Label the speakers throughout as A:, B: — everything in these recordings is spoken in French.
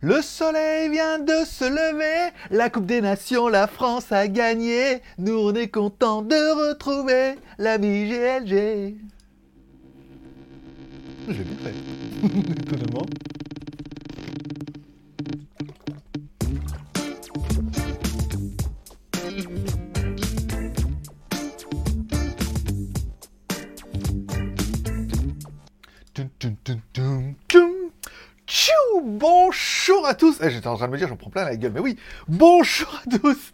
A: Le soleil vient de se lever, la Coupe des Nations, la France a gagné. Nous on est content de retrouver l'ami GLG. J'ai bien fait. Étonnamment. À tous Eh, J'étais en train de me dire, j'en prends plein la gueule, mais oui Bonjour à tous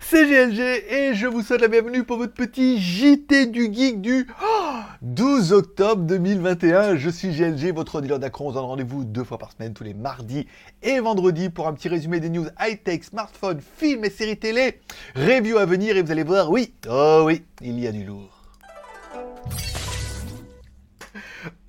A: C'est GLG et je vous souhaite la bienvenue pour votre petit JT du Geek du oh, 12 octobre 2021. Je suis GLG, votre dealer d'accro. On se donne rendez-vous deux fois par semaine, tous les mardis et vendredis, pour un petit résumé des news high-tech, smartphones, films et séries télé. Review à venir et vous allez voir, oui, oh oui, il y a du lourd.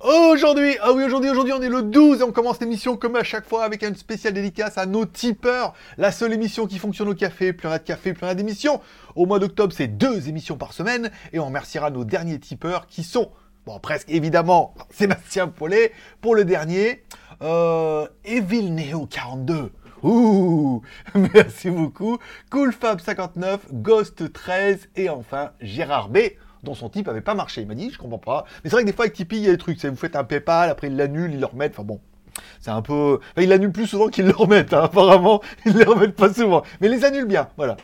A: Aujourd'hui, ah oui, aujourd'hui, aujourd'hui, on est le 12 et on commence l'émission comme à chaque fois avec une spéciale dédicace à nos tipeurs. La seule émission qui fonctionne au café, plus a de café, plus on a d'émissions. Au mois d'octobre, c'est deux émissions par semaine et on remerciera nos derniers tipeurs qui sont, bon, presque évidemment, Sébastien Paulet pour le dernier, euh, Evil Neo 42. Ouh, merci beaucoup. Cool Fab 59, Ghost 13 et enfin Gérard B dont son type avait pas marché. Il m'a dit, je comprends pas. Mais c'est vrai que des fois avec Tipeee, il y a des trucs. Vous faites un PayPal, après il l'annule, il le remet. Enfin bon, c'est un peu. Enfin, il l'annule plus souvent qu'il le remette. Hein. Apparemment, il ne les remettent pas souvent. Mais il les annule bien. Voilà.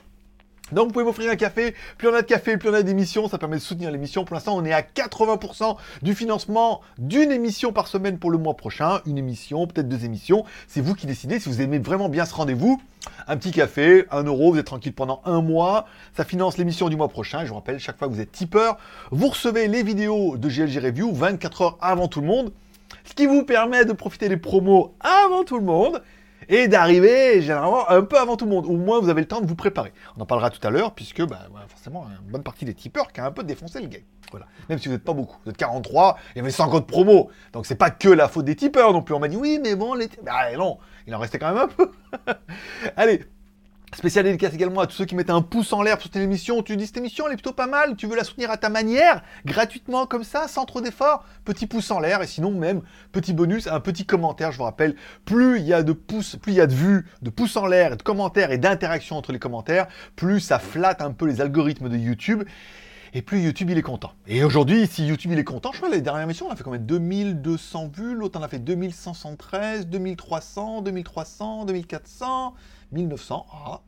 A: Donc vous pouvez m'offrir un café, plus on a de café, plus on a d'émissions, ça permet de soutenir l'émission. Pour l'instant, on est à 80% du financement d'une émission par semaine pour le mois prochain. Une émission, peut-être deux émissions. C'est vous qui décidez si vous aimez vraiment bien ce rendez-vous. Un petit café, un euro, vous êtes tranquille pendant un mois. Ça finance l'émission du mois prochain. Je vous rappelle, chaque fois que vous êtes tipeur, vous recevez les vidéos de GLG Review 24 heures avant tout le monde. Ce qui vous permet de profiter des promos avant tout le monde et d'arriver généralement un peu avant tout le monde. Au moins, vous avez le temps de vous préparer. On en parlera tout à l'heure, puisque bah, forcément, une bonne partie des tipeurs qui a un peu défoncé le game. Voilà. Même si vous n'êtes pas beaucoup. Vous êtes 43, il y avait 50 promos. Donc c'est pas que la faute des tipeurs non plus. On m'a dit oui, mais bon, les bah, non, il en restait quand même un peu. Allez, Spécial dédicace également à tous ceux qui mettaient un pouce en l'air pour cette émission. Tu dis cette émission elle est plutôt pas mal, tu veux la soutenir à ta manière, gratuitement comme ça, sans trop d'efforts? Petit pouce en l'air et sinon même petit bonus, un petit commentaire. Je vous rappelle, plus il y a de pouces, plus il y a de vues, de pouces en l'air, de commentaires et d'interactions entre les commentaires, plus ça flatte un peu les algorithmes de YouTube. Et plus YouTube il est content. Et aujourd'hui, si YouTube il est content, je crois que les dernières émissions, on a fait combien? 2200 vues, l'autre on a fait 2513, 2300, 2300, 2400. 1900, ah,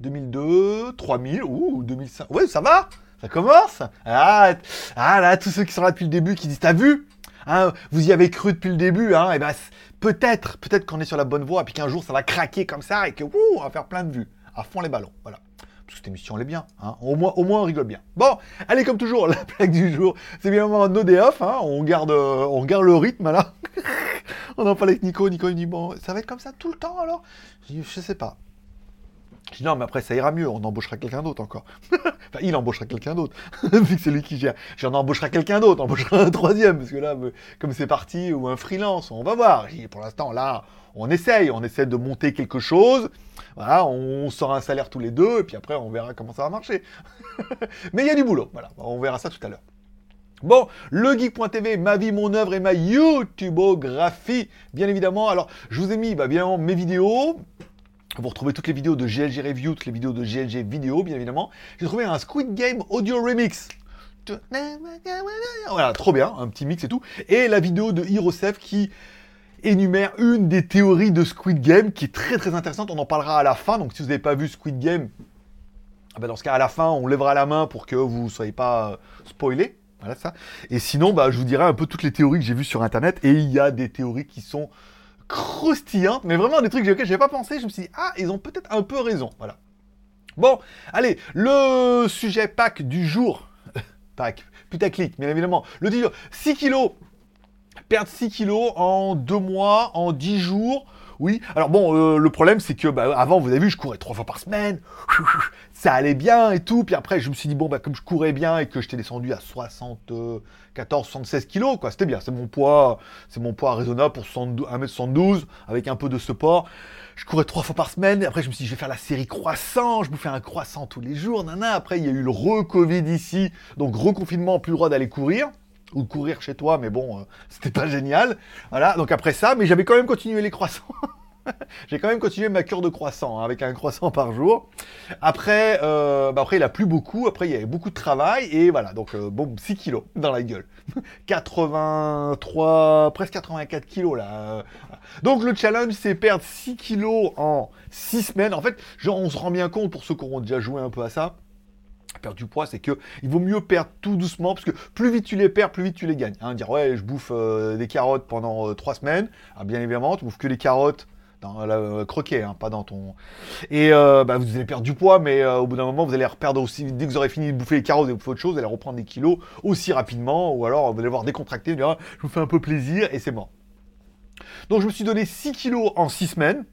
A: 2002, 3000, ouh, 2005. Ouais, ça va? Ça commence? Ah, ah, là, tous ceux qui sont là depuis le début qui disent T'as vu? Hein, Vous y avez cru depuis le début, hein, et ben peut-être, peut-être qu'on est sur la bonne voie, et puis qu'un jour ça va craquer comme ça, et que, ouh, on va faire plein de vues. À fond les ballons, voilà. Cette émission, elle est bien. Hein. Au, moins, au moins, on rigole bien. Bon, allez, comme toujours, la plaque du jour, c'est bien un no off. Hein. On, garde, euh, on garde le rythme, là. on en parle avec Nico. Nico, il dit, bon, ça va être comme ça tout le temps, alors? Je sais pas. Je dis non, mais après ça ira mieux, on embauchera quelqu'un d'autre encore. enfin, il embauchera quelqu'un d'autre, vu que c'est lui qui gère. J'en embauchera quelqu'un d'autre, on embauchera un troisième, parce que là, comme c'est parti, ou un freelance, on va voir. pour l'instant, là, on essaye, on essaie de monter quelque chose. Voilà, on sort un salaire tous les deux, et puis après, on verra comment ça va marcher. mais il y a du boulot, voilà, on verra ça tout à l'heure. Bon, le geek.tv, ma vie, mon œuvre et ma YouTubeographie, bien évidemment. Alors, je vous ai mis, bah, bien mes vidéos, vous retrouvez toutes les vidéos de GLG Review, toutes les vidéos de GLG Vidéo, bien évidemment. J'ai trouvé un Squid Game Audio Remix. Voilà, trop bien, un petit mix et tout. Et la vidéo de Hirosef qui énumère une des théories de Squid Game qui est très très intéressante. On en parlera à la fin. Donc si vous n'avez pas vu Squid Game, ah ben, dans ce cas à la fin, on lèvera la main pour que vous ne soyez pas euh, spoilés. Voilà ça. Et sinon, bah, je vous dirai un peu toutes les théories que j'ai vues sur Internet. Et il y a des théories qui sont croustillante, mais vraiment des trucs auxquels n'avais pas pensé. Je me suis dit, ah, ils ont peut-être un peu raison. Voilà. Bon, allez, le sujet pack du jour. pack, putaclic, bien évidemment. Le titre, 6 kilos. Perdre 6 kilos en 2 mois, en 10 jours. Oui, alors bon, euh, le problème c'est que bah, avant, vous avez vu, je courais trois fois par semaine, ça allait bien et tout. Puis après, je me suis dit, bon, bah, comme je courais bien et que j'étais descendu à 74, 76 kilos, quoi, c'était bien. C'est mon poids, c'est mon poids raisonnable pour 1m72 avec un peu de support. Je courais trois fois par semaine. Après, je me suis dit, je vais faire la série croissant. Je bouffais un croissant tous les jours. Nana. Après, il y a eu le re-Covid ici. Donc, reconfinement, plus le droit d'aller courir ou courir chez toi, mais bon, euh, c'était pas génial. Voilà, donc après ça, mais j'avais quand même continué les croissants. j'ai quand même continué ma cure de croissant, hein, avec un croissant par jour. Après, euh, bah après, il a plu beaucoup. Après, il y avait beaucoup de travail. Et voilà, donc, euh, bon, 6 kilos dans la gueule. 83, presque 84 kilos, là. Donc, le challenge, c'est perdre 6 kilos en 6 semaines. En fait, genre, on se rend bien compte, pour ceux qui auront déjà joué un peu à ça, perdre du poids, c'est que il vaut mieux perdre tout doucement, parce que plus vite tu les perds, plus vite tu les gagnes. Hein, dire ouais, je bouffe euh, des carottes pendant 3 semaines, ah, bien évidemment, tu bouffes que les carottes dans la euh, croquet, hein, pas dans ton. Et euh, bah, vous allez perdre du poids, mais euh, au bout d'un moment, vous allez reperdre aussi. Dès que vous aurez fini de bouffer les carottes et autre chose, vous allez reprendre des kilos aussi rapidement, ou alors vous allez voir décontracté, vous ah, je vous fais un peu plaisir, et c'est mort. Donc je me suis donné 6 kilos en 6 semaines.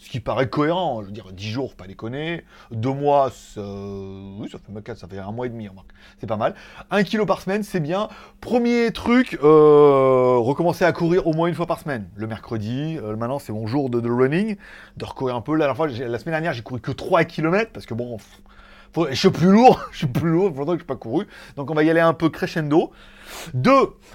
A: Ce qui paraît cohérent, je veux dire, 10 jours, pas déconner. 2 mois, oui, ça fait 4, ça fait un mois et demi, remarque. C'est pas mal. 1 kilo par semaine, c'est bien. Premier truc, euh, recommencer à courir au moins une fois par semaine. Le mercredi, euh, maintenant c'est mon jour de, running, de recourir un peu. La, fois, la semaine dernière, j'ai couru que 3 km, parce que bon, je suis plus lourd, je suis plus lourd, longtemps que je n'ai pas couru. Donc on va y aller un peu crescendo. 2.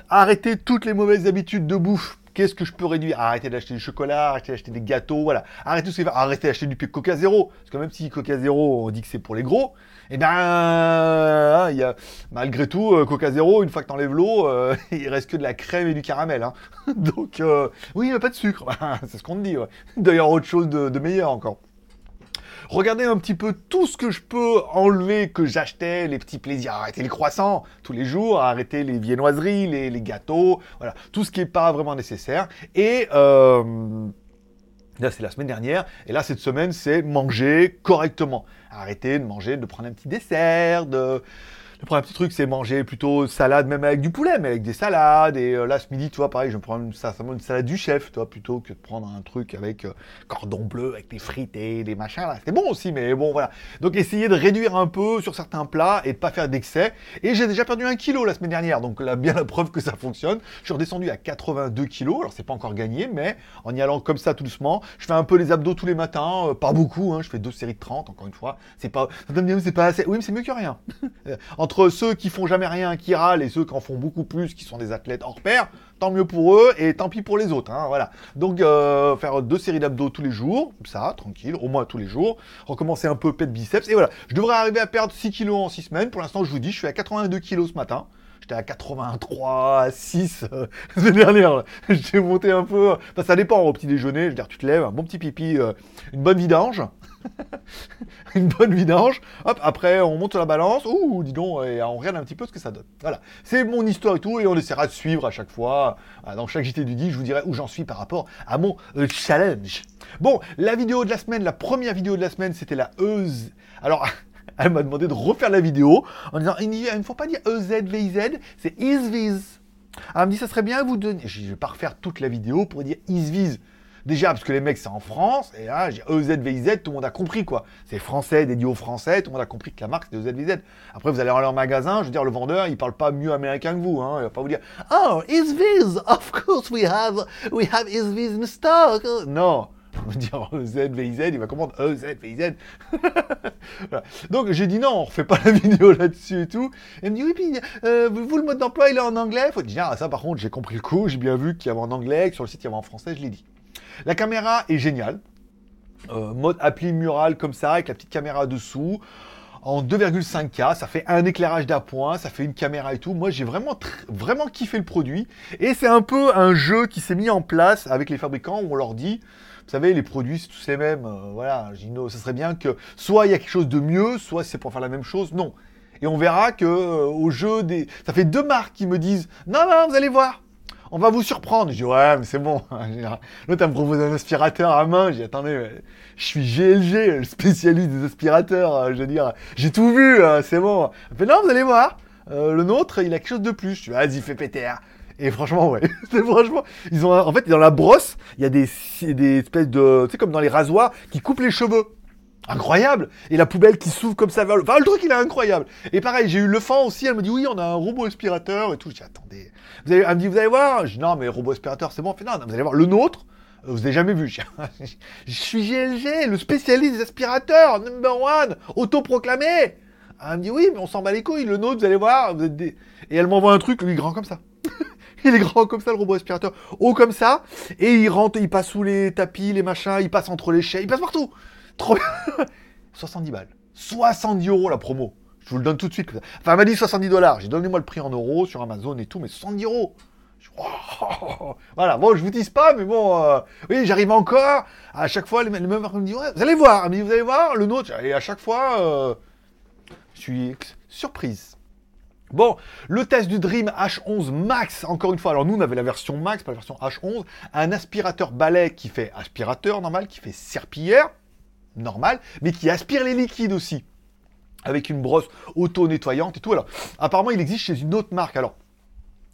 A: Arrêter toutes les mauvaises habitudes de bouffe Qu'est-ce que je peux réduire? Arrêter d'acheter du chocolat, arrêter d'acheter des gâteaux, voilà. Arrêter tout ce qui va. Arrêter d'acheter du Coca Zéro. Parce que même si Coca Zéro, on dit que c'est pour les gros, eh ben, hein, il y a, malgré tout, euh, Coca Zéro, une fois que t'enlèves l'eau, euh, il reste que de la crème et du caramel. Hein. Donc, euh, oui, il n'y a pas de sucre. c'est ce qu'on te dit. D'ailleurs, autre chose de, de meilleur encore. Regardez un petit peu tout ce que je peux enlever que j'achetais, les petits plaisirs, arrêter les croissants tous les jours, arrêter les viennoiseries, les, gâteaux, voilà, tout ce qui n'est pas vraiment nécessaire. Et euh, là, c'est la semaine dernière, et là, cette semaine, c'est manger correctement. Arrêter de manger, de prendre un petit dessert, de le premier petit truc, c'est manger plutôt salade, même avec du poulet, mais avec des salades. Et euh, là, ce midi, tu vois, pareil, je prends une, une salade du chef, toi, plutôt que de prendre un truc avec euh, cordon bleu, avec des frites et des machins. Là, c'était bon aussi, mais bon, voilà. Donc, essayer de réduire un peu sur certains plats et de pas faire d'excès. Et j'ai déjà perdu un kilo la semaine dernière, donc là, bien la preuve que ça fonctionne. Je suis redescendu à 82 kilos. Alors, c'est pas encore gagné, mais en y allant comme ça tout doucement, je fais un peu les abdos tous les matins, euh, pas beaucoup. Hein, je fais deux séries de 30, encore une fois. C'est pas, c'est pas. Oui, mais c'est mieux que rien. entre ceux qui font jamais rien, qui râlent, et ceux qui en font beaucoup plus, qui sont des athlètes hors pair, tant mieux pour eux, et tant pis pour les autres. Hein, voilà. Donc, euh, faire deux séries d'abdos tous les jours, ça, tranquille, au moins tous les jours. Recommencer un peu pet biceps, et voilà. Je devrais arriver à perdre 6 kilos en 6 semaines. Pour l'instant, je vous dis, je suis à 82 kilos ce matin. J'étais à 83, 6 euh, la semaine dernière. J'ai monté un peu. Enfin, ça dépend au petit déjeuner. Je veux dire, tu te lèves, un bon petit pipi, euh, une bonne vidange. une bonne vidange. Hop, après, on monte sur la balance. Ouh, dis donc, et on regarde un petit peu ce que ça donne. Voilà. C'est mon histoire et tout, et on essaiera de suivre à chaque fois. Dans chaque JT du 10, je vous dirai où j'en suis par rapport à mon euh, challenge. Bon, la vidéo de la semaine, la première vidéo de la semaine, c'était la Euse. Alors, elle m'a demandé de refaire la vidéo en disant, il ne faut pas dire EZVIZ, c'est ISVIZ. Elle me dit, ça serait bien vous donner. Je ne vais pas refaire toute la vidéo pour dire ISVIZ. Déjà, parce que les mecs, c'est en France, et là, j'ai EZVIZ, tout le monde a compris, quoi. C'est français, dédié aux français, tout le monde a compris que la marque, c'était EZVIZ. Après, vous allez aller en magasin, je veux dire, le vendeur, il parle pas mieux américain que vous, hein. Il va pas vous dire, oh, is Of course we have, we have in stock. Non. On dire EZVIZ, il va comprendre EZVIZ. voilà. Donc j'ai dit non, on refait pas la vidéo là-dessus et tout. Elle me dit oui, puis euh, vous, le mode d'emploi, il est en anglais? Faut dire, ah, ça par contre, j'ai compris le coup, j'ai bien vu qu'il y avait en anglais, que sur le site il y avait en français, je l'ai dit. La caméra est géniale. Euh, mode appli mural comme ça, avec la petite caméra dessous. En 2,5K, ça fait un éclairage d'appoint, ça fait une caméra et tout. Moi, j'ai vraiment, vraiment kiffé le produit. Et c'est un peu un jeu qui s'est mis en place avec les fabricants où on leur dit, vous savez, les produits, c'est tous les mêmes. Euh, voilà, Gino, ça serait bien que soit il y a quelque chose de mieux, soit c'est pour faire la même chose. Non. Et on verra que euh, au jeu des... Ça fait deux marques qui me disent, non, non, vous allez voir, on va vous surprendre. Je dis, ouais, mais c'est bon. L'autre, elle me propose un aspirateur à main. J'ai attendez, je suis GLG, le spécialiste des aspirateurs. Euh, je veux dire, j'ai tout vu, hein, c'est bon. Elle fait, non, vous allez voir. Le nôtre, il a quelque chose de plus. Je dis, vas-y, fais péter. Et franchement, ouais. franchement, ils ont, en fait, dans la brosse, il y a des, des espèces de, tu sais, comme dans les rasoirs, qui coupent les cheveux. Incroyable Et la poubelle qui s'ouvre comme ça le... Enfin, le truc, il est incroyable. Et pareil, j'ai eu le fan aussi, elle me dit, oui, on a un robot aspirateur et tout. Dis, attendez. Vous. Elle me dit, vous allez voir? Je dis, non, mais robot aspirateur, c'est bon. fait, non, vous allez voir, le nôtre, euh, vous avez jamais vu. Je suis GLG, le spécialiste des aspirateurs, number one, autoproclamé. Elle me dit, oui, mais on s'en bat les couilles, le nôtre, vous allez voir. Vous êtes des... Et elle m'envoie un truc, lui, grand comme ça. il est grand comme ça, le robot aspirateur. Haut comme ça. Et il rentre, il passe sous les tapis, les machins, il passe entre les chaises, il passe partout. Trop bien. 70 balles. 70 euros la promo. Je vous le donne tout de suite. Enfin, elle m'a dit 70 dollars. J'ai donné moi le prix en euros sur Amazon et tout, mais 70 euros. Voilà, bon, je vous dis pas, mais bon, euh, oui, j'arrive encore. À chaque fois, les, mêmes me disent, ouais, vous allez voir, mais vous allez voir, le nôtre, et à chaque fois, euh, je suis surprise. Bon, le test du Dream H11 Max, encore une fois, alors nous on avait la version Max, pas la version H11, un aspirateur balai qui fait aspirateur normal, qui fait serpillière, normal, mais qui aspire les liquides aussi, avec une brosse auto-nettoyante et tout. Alors, apparemment il existe chez une autre marque, alors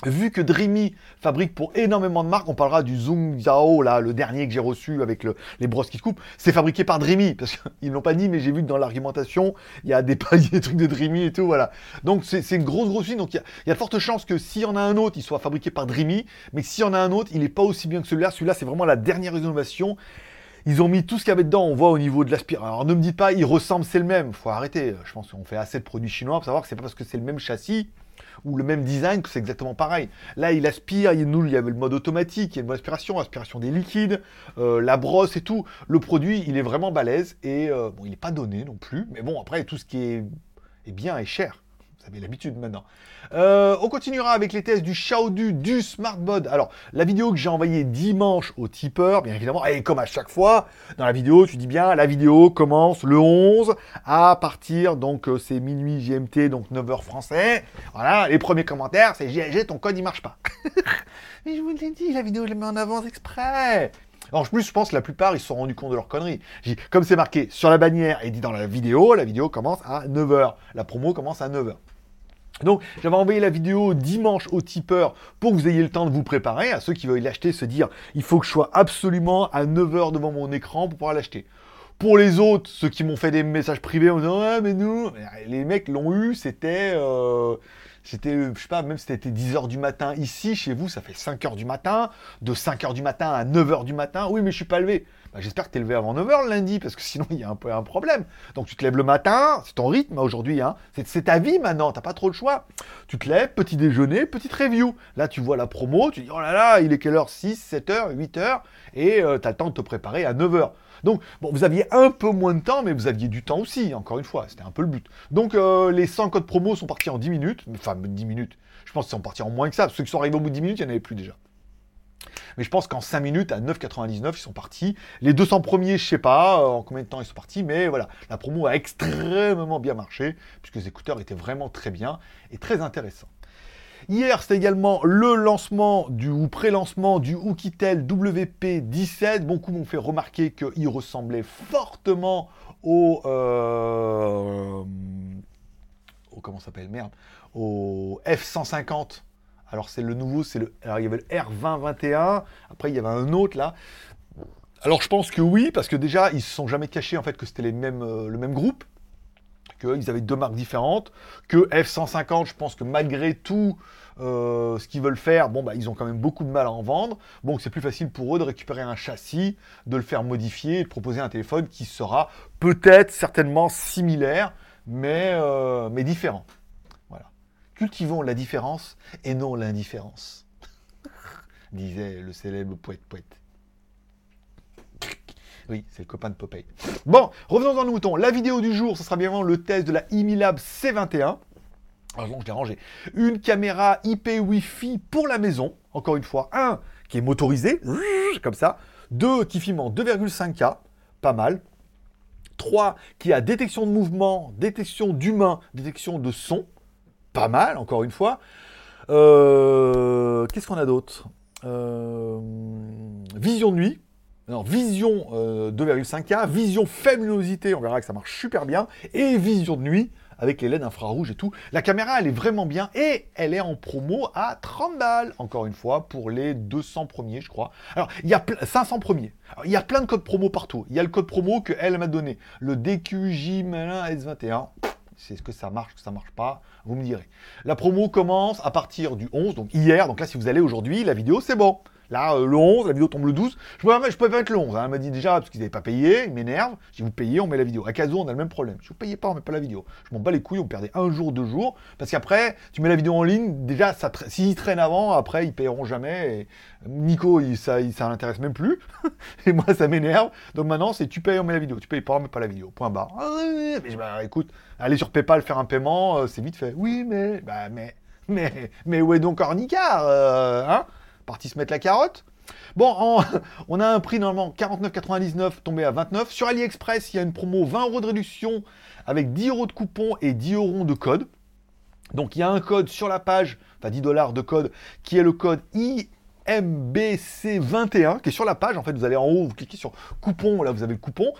A: Vu que Dreamy fabrique pour énormément de marques, on parlera du Zoom Zhao, là, le dernier que j'ai reçu avec les brosses qui se coupent, c'est fabriqué par Dreamy, parce qu'ils l'ont pas dit, mais j'ai vu que dans l'argumentation, il y a des paliers, des trucs de Dreamy et tout, voilà. Donc c'est une grosse, grosse usine, donc il y, a de fortes chances que s'il y en a un autre, il soit fabriqué par Dreamy, mais s'il y en a un autre, il n'est pas aussi bien que celui-là. Celui-là, c'est vraiment la dernière innovation. Ils ont mis tout ce qu'il y avait dedans, on voit au niveau de l'aspirateur. Alors ne me dites pas, il ressemble, c'est le même. Faut arrêter. Je pense qu'on fait assez de produits chinois pour savoir que c'est pas parce que c'est le même châssis ou le même design, que c'est exactement pareil. Là, il aspire, il, nous, il y avait le mode automatique, il y a une aspiration, aspiration des liquides, euh, la brosse et tout. Le produit, il est vraiment balèze et euh, bon, il n'est pas donné non plus, mais bon, après, tout ce qui est bien est cher. Vous avez l'habitude maintenant. Euh, on continuera avec les tests du Xiaodu du SmartBod. Alors, la vidéo que j'ai envoyée dimanche au tipeur, bien évidemment, et comme à chaque fois, dans la vidéo, tu dis bien, la vidéo commence le 11 à partir, donc euh, c'est minuit GMT, donc 9h français. Voilà, les premiers commentaires, c'est GLG, ton code il marche pas. Mais je vous l'ai dit, la vidéo, je la mets en avance exprès. En plus, je pense que la plupart, ils se sont rendus compte de leur connerie. Comme c'est marqué sur la bannière et dit dans la vidéo, la vidéo commence à 9h. La promo commence à 9h. Donc j'avais envoyé la vidéo dimanche au tipeur pour que vous ayez le temps de vous préparer, à ceux qui veulent l'acheter, se dire il faut que je sois absolument à 9h devant mon écran pour pouvoir l'acheter. Pour les autres, ceux qui m'ont fait des messages privés en disant ouais mais nous, les mecs l'ont eu, c'était... Euh, c'était, je sais pas, même si c'était 10h du matin ici, chez vous, ça fait 5h du matin, de 5h du matin à 9h du matin, oui mais je suis pas levé. Bah, j'espère que tu es levé avant 9h le lundi, parce que sinon il y a un peu un problème. Donc tu te lèves le matin, c'est ton rythme aujourd'hui, hein. c'est ta vie maintenant, t'as pas trop le choix. Tu te lèves, petit déjeuner, petite review. Là tu vois la promo, tu dis oh là là, il est quelle heure? 6, 7h, 8h, et euh, tu as le temps de te préparer à 9h. Donc, bon, vous aviez un peu moins de temps, mais vous aviez du temps aussi, encore une fois, c'était un peu le but. Donc, euh, les 100 codes promo sont partis en 10 minutes, enfin 10 minutes, je pense qu'ils sont partis en moins que ça, parce que ceux qui sont arrivés au bout de 10 minutes, il n'y en avait plus déjà. Mais je pense qu'en 5 minutes, à 9,99, ils sont partis. Les 200 premiers, je sais pas euh, en combien de temps ils sont partis, mais voilà, la promo a extrêmement bien marché, puisque les écouteurs étaient vraiment très bien et très intéressants. Hier, c'était également le lancement du ou pré-lancement du Oukitel WP17. Beaucoup m'ont fait remarquer qu'il ressemblait fortement au, euh, au comment s'appelle? Merde, au F150 alors c'est le nouveau, c'est le. Alors il y avait le R2021, après il y avait un autre là. Alors je pense que oui, parce que déjà ils se sont jamais cachés en fait que c'était euh, le même groupe, qu'ils avaient deux marques différentes, que F150, je pense que malgré tout euh, ce qu'ils veulent faire, bon bah ils ont quand même beaucoup de mal à en vendre, donc c'est plus facile pour eux de récupérer un châssis, de le faire modifier de proposer un téléphone qui sera peut-être certainement similaire, mais, euh, mais différent. Cultivons la différence et non l'indifférence, disait le célèbre poète poète. Oui, c'est le copain de Popeye. Bon, revenons dans le mouton. La vidéo du jour, ce sera bien le test de la Imilab C21. Alors je l'ai rangé. Une caméra IP Wi-Fi pour la maison. Encore une fois, un qui est motorisé, comme ça. Deux qui filme en 2,5K, pas mal. Trois qui a détection de mouvement, détection d'humain, détection de son pas mal, encore une fois. Euh, qu'est-ce qu'on a d'autre euh, Vision de nuit. Non, vision 2,5K, euh, vision faible on verra que ça marche super bien, et vision de nuit avec les LED infrarouges et tout. La caméra, elle est vraiment bien et elle est en promo à 30 balles, encore une fois, pour les 200 premiers, je crois. Alors, il y a 500 premiers. il y a plein de codes promo partout. Il y a le code promo qu'elle m'a donné, le DQJ S21 c'est ce que ça marche, que ça marche pas, vous me direz. La promo commence à partir du 11, donc hier, donc là si vous allez aujourd'hui, la vidéo c'est bon. Là, euh, le 11, la vidéo tombe le 12. Je je pouvais pas mettre le 11. hein. Elle m'a dit déjà, parce qu'ils n'avaient pas payé, ils m'énervent. Si vous payez, on met la vidéo. À Caso, on a le même problème. Si vous payez pas, on met pas la vidéo. Je m'en bats les couilles, on perdait un jour, deux jours. Parce qu'après, tu mets la vidéo en ligne, déjà, ça tra- s'ils traînent avant, après, ils paieront jamais. Nico, il, ça, il- ça l'intéresse même plus. et moi, ça m'énerve. Donc maintenant, c'est tu payes, on met la vidéo. Tu payes pas, on met pas la vidéo. Point barre. Ah, mais écoute, aller sur PayPal faire un paiement, euh, c'est vite fait. Oui, mais, bah, mais, mais, mais où est donc Ornicard euh, hein? Parti se mettre la carotte Bon, on a un prix normalement 49,99 tombé à 29. Sur AliExpress, il y a une promo 20 euros de réduction avec 10 euros de coupon et 10 euros de code. Donc il y a un code sur la page, enfin 10 dollars de code, qui est le code IMBC21, qui est sur la page. En fait, vous allez en haut, vous cliquez sur coupon, là vous avez le coupon.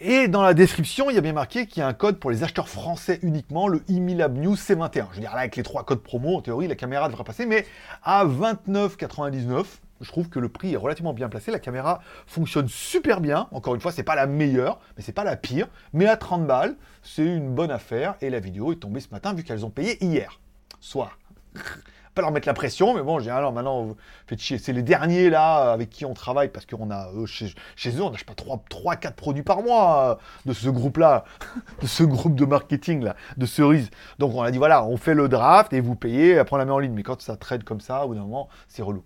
A: Et dans la description, il y a bien marqué qu'il y a un code pour les acheteurs français uniquement, le Imilab News C21. Je veux dire, là, avec les trois codes promo, en théorie, la caméra devrait passer, mais à 29,99, je trouve que le prix est relativement bien placé. La caméra fonctionne super bien. Encore une fois, c'est pas la meilleure, mais c'est pas la pire. Mais à 30 balles, c'est une bonne affaire. Et la vidéo est tombée ce matin, vu qu'elles ont payé hier soir. Pas leur mettre la pression, mais bon, j'ai alors maintenant, faites chier. C'est les derniers là avec qui on travaille parce qu'on a euh, chez, chez eux, on n'achète pas 3, 3, 4 produits par mois euh, de ce groupe-là, de ce groupe de marketing là, de cerises. Donc on a dit voilà, on fait le draft et vous payez, après on la met en ligne. Mais quand ça trade comme ça, au bout d'un moment, c'est relou.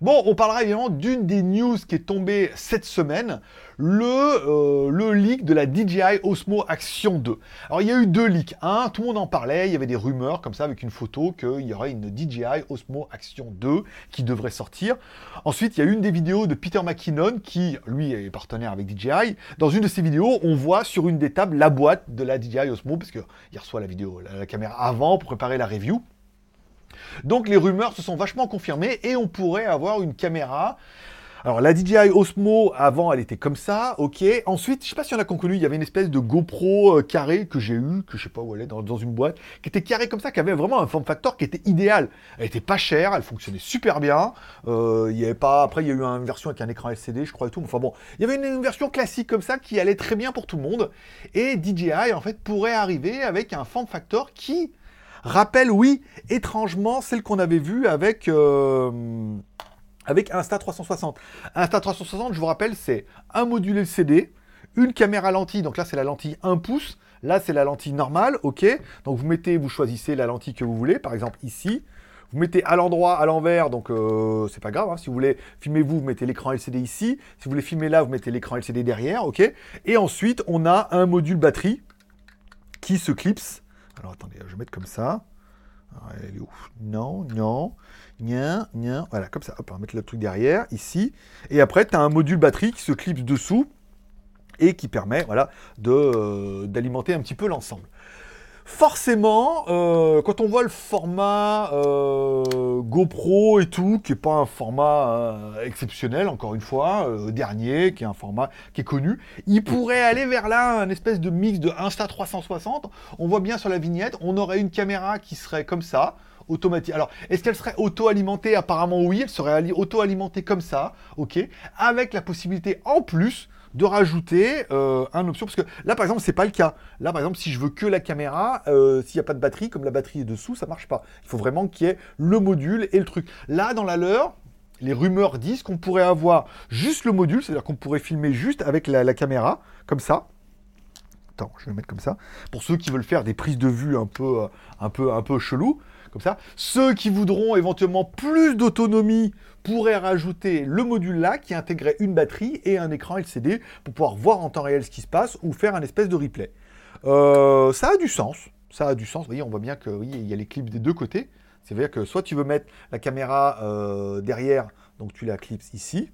A: Bon, on parlera évidemment d'une des news qui est tombée cette semaine, le, euh, le leak de la DJI Osmo Action 2. Alors il y a eu deux leaks. Un, tout le monde en parlait, il y avait des rumeurs comme ça avec une photo qu'il y aurait une DJI Osmo Action 2 qui devrait sortir. Ensuite, il y a une des vidéos de Peter McKinnon qui, lui, est partenaire avec DJI. Dans une de ses vidéos, on voit sur une des tables la boîte de la DJI Osmo, parce qu'il reçoit la vidéo, la caméra avant pour préparer la review. Donc les rumeurs se sont vachement confirmées et on pourrait avoir une caméra. Alors la DJI Osmo, avant, elle était comme ça, ok. Ensuite, je sais pas si on a connu, il y avait une espèce de GoPro euh, carré que j'ai eu, que je sais pas où elle est, dans, une boîte, qui était carré comme ça, qui avait vraiment un form factor qui était idéal. Elle était pas chère, elle fonctionnait super bien. Euh, il y avait pas, après il y a eu une version avec un écran LCD, je crois et tout. Enfin bon, il y avait une version classique comme ça qui allait très bien pour tout le monde. Et DJI en fait pourrait arriver avec un form factor qui rappelle, oui, étrangement, celle qu'on avait vue avec, euh, avec Insta360. Insta360, je vous rappelle, c'est un module LCD, une caméra lentille, donc là c'est la lentille 1 pouce, là c'est la lentille normale, ok Donc vous mettez, vous choisissez la lentille que vous voulez, par exemple ici, vous mettez à l'endroit, à l'envers, donc euh, c'est pas grave. hein. Si vous voulez filmer vous, vous mettez l'écran LCD ici. Si vous voulez filmer là, vous mettez l'écran LCD derrière, ok Et ensuite, on a un module batterie qui se clipse. Alors attendez, je vais mettre comme ça. Alors, elle est où? Non, non. Nien, nien. Voilà, comme ça. Hop, on va mettre le truc derrière, ici. Et après, tu as un module batterie qui se clipse dessous et qui permet voilà, euh, d'alimenter un petit peu l'ensemble. Forcément, euh, quand on voit le format euh, GoPro et tout, qui n'est pas un format euh, exceptionnel, encore une fois, euh, dernier, qui est un format qui est connu, il pourrait aller vers là, un espèce de mix de Insta360. On voit bien sur la vignette, on aurait une caméra qui serait comme ça, automatique. Alors, est-ce qu'elle serait auto-alimentée? Apparemment oui, elle serait ali- auto-alimentée comme ça, ok, avec la possibilité en plus de rajouter euh, un option parce que là par exemple c'est pas le cas là par exemple si je veux que la caméra euh, s'il n'y a pas de batterie comme la batterie est dessous ça marche pas il faut vraiment qu'il y ait le module et le truc là dans la leur les rumeurs disent qu'on pourrait avoir juste le module c'est à dire qu'on pourrait filmer juste avec la, caméra comme ça Attends, je vais mettre comme ça. Pour ceux qui veulent faire des prises de vue un peu, euh, un peu, un peu chelou, comme ça. Ceux qui voudront éventuellement plus d'autonomie pourraient rajouter le module là qui intégrait une batterie et un écran LCD pour pouvoir voir en temps réel ce qui se passe ou faire un espèce de replay. Euh, ça a du sens. Ça a du sens. Voyez, on voit bien que oui, y a les clips des deux côtés. C'est-à-dire que soit tu veux mettre la caméra euh, derrière, donc tu la clips ici.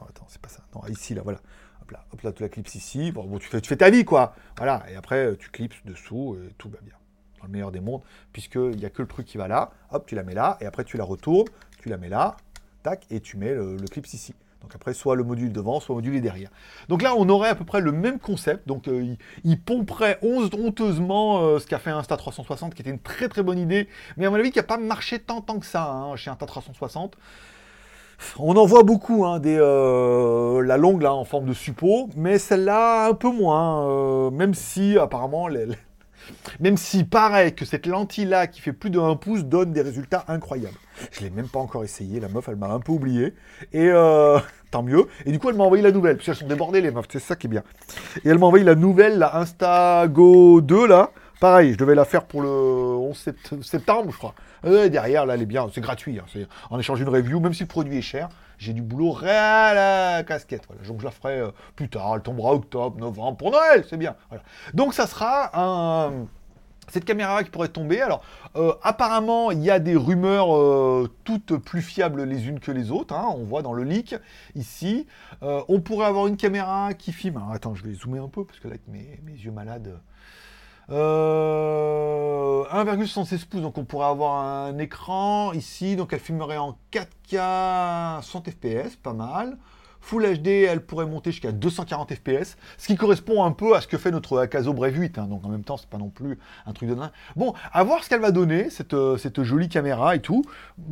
A: Oh, attends, c'est pas ça. Non, ici, là, voilà. Hop là, hop là, tu la clips ici. Bon, bon, tu, fais, tu fais ta vie, quoi. Voilà. Et après, tu clips dessous et tout va bien. Dans le meilleur des mondes, puisqu'il n'y a que le truc qui va là. Hop, tu la mets là. Et après, tu la retournes. Tu la mets là. Tac. Et tu mets le, le clips ici. Donc après, soit le module devant, soit le module derrière. Donc là, on aurait à peu près le même concept. Donc euh, il, pomperait honte- honteusement euh, ce qu'a fait Insta360, qui était une très très bonne idée, mais à mon avis, qui n'a pas marché tant tant que ça hein, chez Insta360. On en voit beaucoup, hein, des, euh, la longue là en forme de suppôt, mais celle-là un peu moins, euh, même si apparemment Même si paraît que cette lentille-là, qui fait plus de 1 pouce, donne des résultats incroyables. Je l'ai même pas encore essayé, la meuf, elle m'a un peu oublié. Et euh, tant mieux. Et du coup, elle m'a envoyé la nouvelle, parce qu'elles sont débordées, les meufs, c'est ça qui est bien. Et elle m'a envoyé la nouvelle, la Instago 2, là. Pareil, je devais la faire pour le 11 septembre, je crois. Et derrière, là, elle est bien, c'est gratuit. Hein. En échange d'une review, même si le produit est cher, j'ai du boulot à la casquette. Voilà. Donc je la ferai euh, plus tard, elle tombera octobre, novembre, pour Noël, c'est bien. Voilà. Donc ça sera un cette caméra qui pourrait tomber. Alors, euh, apparemment, il y a des rumeurs euh, toutes plus fiables les unes que les autres. Hein. on voit dans le leak ici. on pourrait avoir une caméra qui filme. Attends, je vais zoomer un peu parce que là, avec mes, mes yeux malades. 1,76 pouces, donc on pourrait avoir un écran ici, donc elle filmerait en 4K 100 fps, pas mal. Full HD, elle pourrait monter jusqu'à 240 fps, ce qui correspond un peu à ce que fait notre Akazo Brave 8, hein. donc en même temps, c'est pas non plus un truc de dingue. Bon, à voir ce qu'elle va donner, cette, euh, jolie caméra et tout.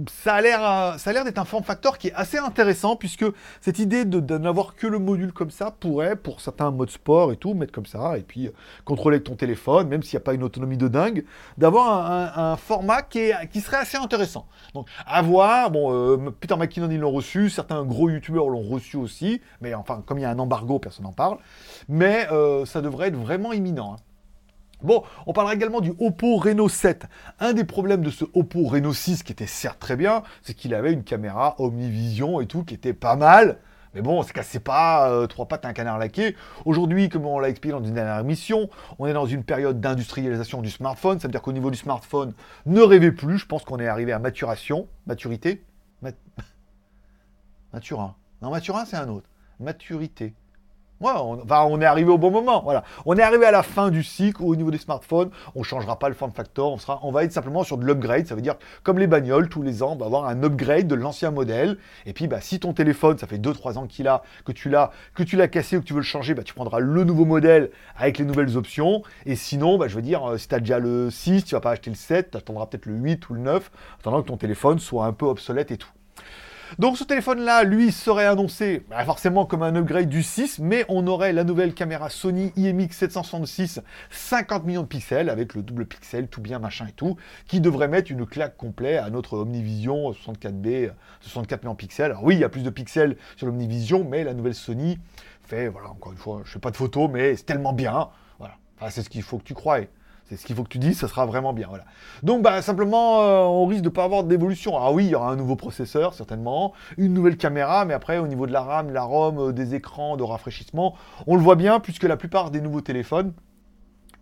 A: Ça a l'air euh, ça a l'air d'être un form factor qui est assez intéressant, puisque cette idée de, n'avoir que le module comme ça pourrait, pour certains modes sport et tout, mettre comme ça, et puis euh, contrôler ton téléphone, même s'il n'y a pas une autonomie de dingue, d'avoir un, format qui serait assez intéressant. Donc, à voir, bon, Peter McKinnon, ils l'ont reçu, certains gros youtubeurs l'ont reçu aussi, mais enfin, comme il y a un embargo, personne n'en parle. Mais euh, ça devrait être vraiment imminent. Hein. Bon, on parlera également du Oppo Reno 7. Un des problèmes de ce Oppo Reno 6, qui était certes très bien, c'est qu'il avait une caméra Omnivision et tout, qui était pas mal. Mais bon, c'est cassé pas euh, trois pattes à un canard laqué. Aujourd'hui, comme on l'a expliqué dans une dernière émission, on est dans une période d'industrialisation du smartphone. Ça veut dire qu'au niveau du smartphone, ne rêvez plus. Je pense qu'on est arrivé à maturation, maturité, Mat... maturin. Non, Maturin, c'est un autre. Maturité. On, on est arrivé au bon moment. On est arrivé à la fin du cycle au niveau des smartphones, on ne changera pas le form factor, on, sera, on va être simplement sur de l'upgrade. Ça veut dire, comme les bagnoles, tous les ans, on va avoir un upgrade de l'ancien modèle. Et puis, bah, si ton téléphone, ça fait 2-3 ans qu'il a, que tu l'as, que tu l'as cassé ou que tu veux le changer, bah, tu prendras le nouveau modèle avec les nouvelles options. Et sinon, bah, je veux dire, euh, si tu as déjà le 6, tu vas pas acheter le 7, tu attendras peut-être le 8 ou le 9, attendant que ton téléphone soit un peu obsolète et tout. Donc ce téléphone-là, lui, serait annoncé bah, forcément comme un upgrade du 6, mais on aurait la nouvelle caméra Sony IMX 766, 50 millions de pixels, avec le double pixel, tout bien, machin et tout, qui devrait mettre une claque complète à notre Omnivision 64B, 64 millions de pixels. Alors oui, il y a plus de pixels sur l'Omnivision, mais la nouvelle Sony fait, voilà, encore une fois, je fais pas de photos, mais c'est tellement bien, voilà. c'est ce qu'il faut que tu croies. C'est ce qu'il faut que tu dises, ça sera vraiment bien. Donc bah, simplement, euh, on risque de ne pas avoir d'évolution. Ah oui, il y aura un nouveau processeur, certainement, une nouvelle caméra, mais après, au niveau de la RAM, la ROM, euh, des écrans, de rafraîchissement, on le voit bien, puisque la plupart des nouveaux téléphones,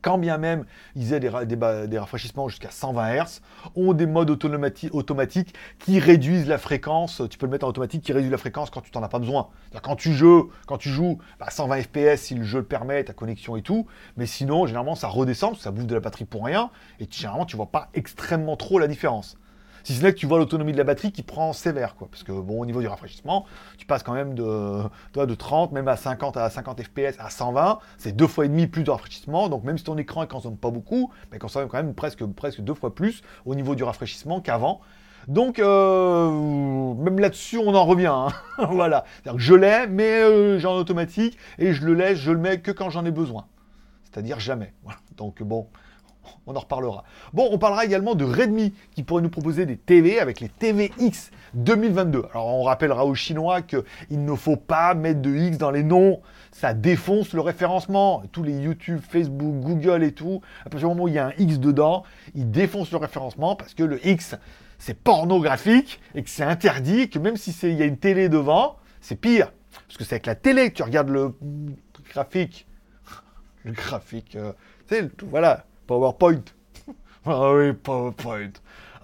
A: quand bien même ils aient des, rafraîchissements jusqu'à 120 Hz, ont des modes automatiques qui réduisent la fréquence. Tu peux le mettre en automatique qui réduit la fréquence quand tu t'en as pas besoin. Quand tu joues, quand tu joues, 120 bah, fps si le jeu le permet, ta connexion et tout. Mais sinon, généralement, ça redescend ça bouffe de la batterie pour rien. Et généralement, tu vois pas extrêmement trop la différence. Si ce n'est que tu vois l'autonomie de la batterie qui prend sévère, quoi. Parce que, bon, au niveau du rafraîchissement, tu passes quand même de, de 30, même à 50 à 50 FPS à 120. C'est deux fois et demi plus de rafraîchissement. Donc, même si ton écran ne consomme pas beaucoup, mais consomme quand même presque, presque deux fois plus au niveau du rafraîchissement qu'avant. Donc, euh, même là-dessus, on en revient. Hein. voilà. Je l'ai, mais euh, j'ai en automatique et je le laisse, je le mets que quand j'en ai besoin. C'est-à-dire jamais. Donc, bon, on en reparlera. Bon, on parlera également de Redmi qui pourrait nous proposer des TV avec les TVX 2022. Alors on rappellera aux Chinois qu'il ne faut pas mettre de X dans les noms, ça défonce le référencement. Tous les YouTube, Facebook, Google et tout, à partir du moment où il y a un X dedans, ils défoncent le référencement parce que le X c'est pornographique et que c'est interdit, que même si il y a une télé devant, c'est pire. Parce que c'est avec la télé que tu regardes le graphique. Le graphique, euh, tu voilà, PowerPoint. ah oui, PowerPoint.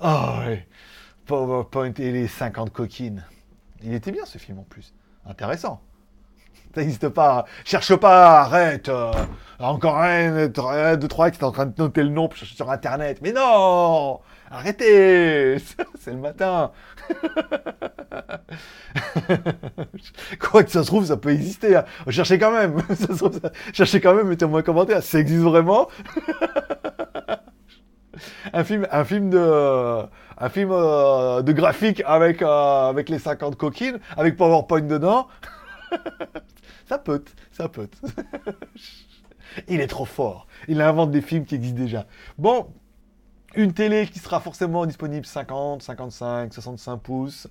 A: Ah oui, PowerPoint et les 50 coquines. Il était bien ce film en plus. Intéressant. Ça n'existe pas. Cherche pas, arrête. Euh, encore un, deux, trois qui est en train de noter le nom sur Internet. Mais non Arrêtez C'est le matin. Quoi que ça se trouve, ça peut exister. Hein. Cherchez quand même. Cherchez quand même, mettez-moi un commentaire. Ça existe vraiment? Un film, un film de, un film euh, de graphique avec, euh, avec les 50 coquines, avec PowerPoint dedans? Ça peut, ça peut. Il est trop fort. Il invente des films qui existent déjà. Bon, une télé qui sera forcément disponible 50, 55, 65 pouces.